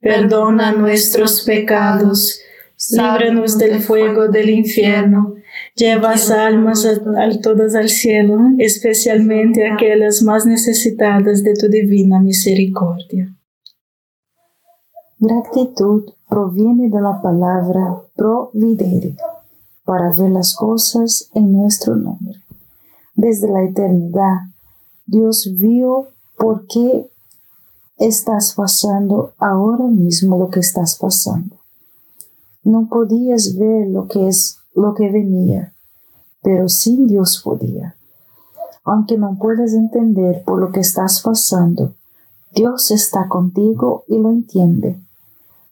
perdona nuestros pecados, líbranos del fuego del infierno, lleva almas a, todas al cielo, especialmente aquellas más necesitadas de tu divina misericordia. Gratitud proviene de la palabra providere, para ver las cosas en nuestro nombre. Desde la eternidad, Dios vio por qué estás pasando ahora mismo lo que estás pasando. No podías ver lo que es lo que venía, pero sí Dios podía. Aunque no puedas entender por lo que estás pasando, Dios está contigo y lo entiende.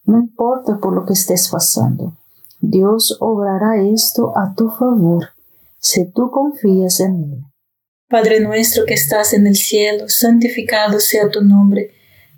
No importa por lo que estés pasando, Dios obrará esto a tu favor si tú confías en Él. Padre nuestro que estás en el cielo, santificado sea tu nombre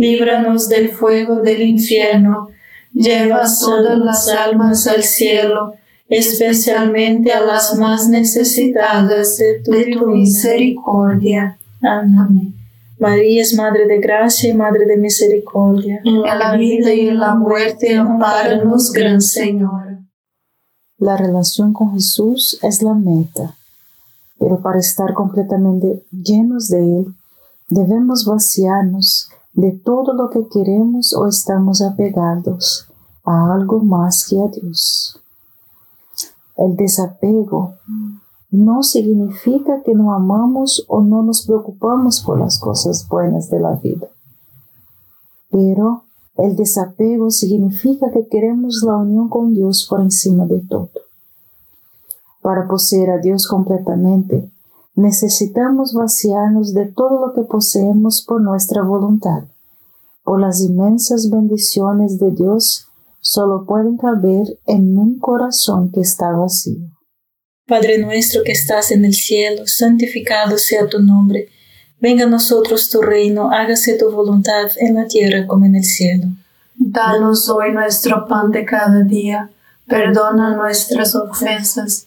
líbranos del fuego del infierno, lleva todas las almas al cielo, especialmente a las más necesitadas de tu, misericordia. Amén. María es Madre de Gracia y Madre de Misericordia. En la vida y en la muerte, amparanos, Gran Señor. La relación con Jesús es la meta, pero para estar completamente llenos de Él, debemos vaciarnos de todo lo que queremos o estamos apegados a algo más que a Dios. El desapego no significa que no amamos o no nos preocupamos por las cosas buenas de la vida. Pero el desapego significa que queremos la unión con Dios por encima de todo. Para poseer a Dios completamente, necesitamos vaciarnos de todo lo que poseemos por nuestra voluntad. Por las inmensas bendiciones de Dios solo pueden caber en un corazón que está vacío. Padre nuestro que estás en el cielo, santificado sea tu nombre. Venga a nosotros tu reino, hágase tu voluntad en la tierra como en el cielo. Danos hoy nuestro pan de cada día. Perdona nuestras ofensas,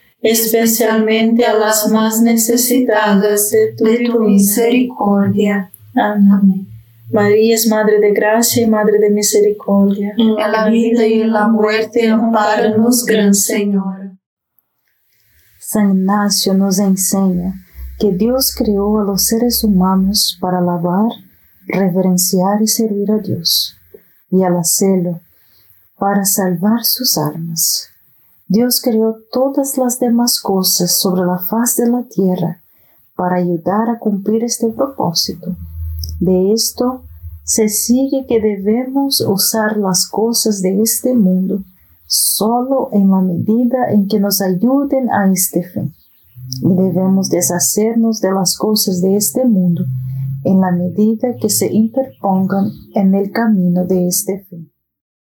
especialmente a las más necesitadas de tu, misericordia. Amén. María es Madre de Gracia y Madre de Misericordia. En la vida y en la muerte, amparanos, Gran Señor. San Ignacio nos enseña que Dios creó a los seres humanos para alabar, reverenciar y servir a Dios, y al hacerlo, para salvar sus almas. Dios creó todas las demás cosas sobre la faz de la tierra para ayudar a cumplir este propósito. De esto se sigue que debemos usar las cosas de este mundo solo en la medida en que nos ayuden a este fin. Y debemos deshacernos de las cosas de este mundo en la medida que se interpongan en el camino de este fin.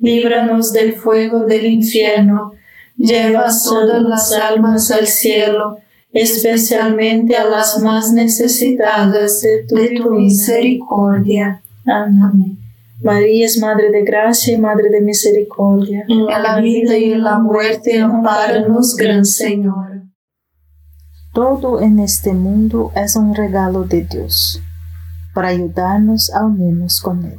líbranos del fuego del infierno, lleva todas las almas al cielo, especialmente a las más necesitadas de tu, misericordia. Amén. María es Madre de Gracia y Madre de Misericordia. En la vida y en la muerte, amparanos, Gran Señor. Todo en este mundo es un regalo de Dios para ayudarnos a unirnos con Él.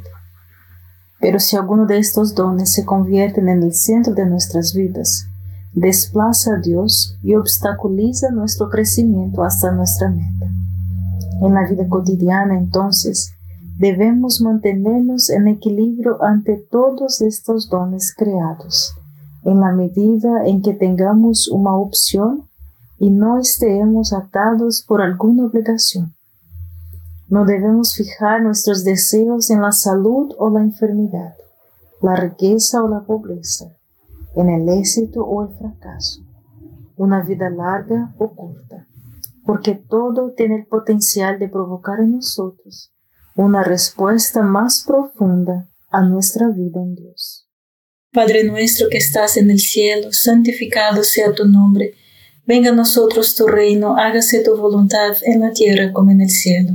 Pero si alguno de estos dones se convierten en el centro de nuestras vidas, desplaza a Dios y obstaculiza nuestro crecimiento hasta nuestra meta. En la vida cotidiana, entonces, debemos mantenernos en equilibrio ante todos estos dones creados, en la medida en que tengamos una opción y no estemos atados por alguna obligación. No debemos fijar nuestros deseos en la salud o la enfermedad, la riqueza o la pobreza, en el éxito o el fracaso, una vida larga o corta, porque todo tiene el potencial de provocar en nosotros una respuesta más profunda a nuestra vida en Dios. Padre nuestro que estás en el cielo, santificado sea tu nombre. Venga a nosotros tu reino, hágase tu voluntad en la tierra como en el cielo.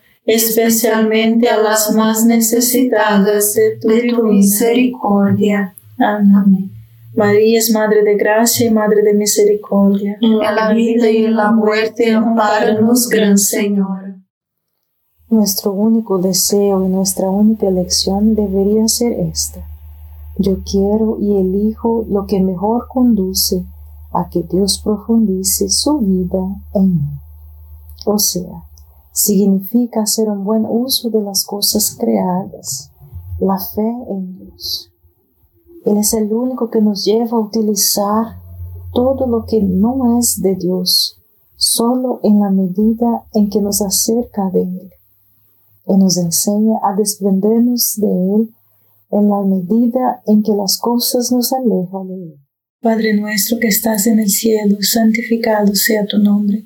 especialmente a las más necesitadas de tu, misericordia. Amén. María es Madre de Gracia y Madre de Misericordia. En la vida y en la muerte, amparanos, Gran Señor. Nuestro único deseo y nuestra única elección debería ser esta. Yo quiero y elijo lo que mejor conduce a que Dios profundice su vida en mí. O sea, significa hacer un buen uso de las cosas creadas, la fe en Dios. Él es el único que nos lleva a utilizar todo lo que no es de Dios, solo en la medida en que nos acerca de Él. Y nos enseña a desprendernos de Él en la medida en que las cosas nos alejan de Él. Padre nuestro que estás en el cielo, santificado sea tu nombre.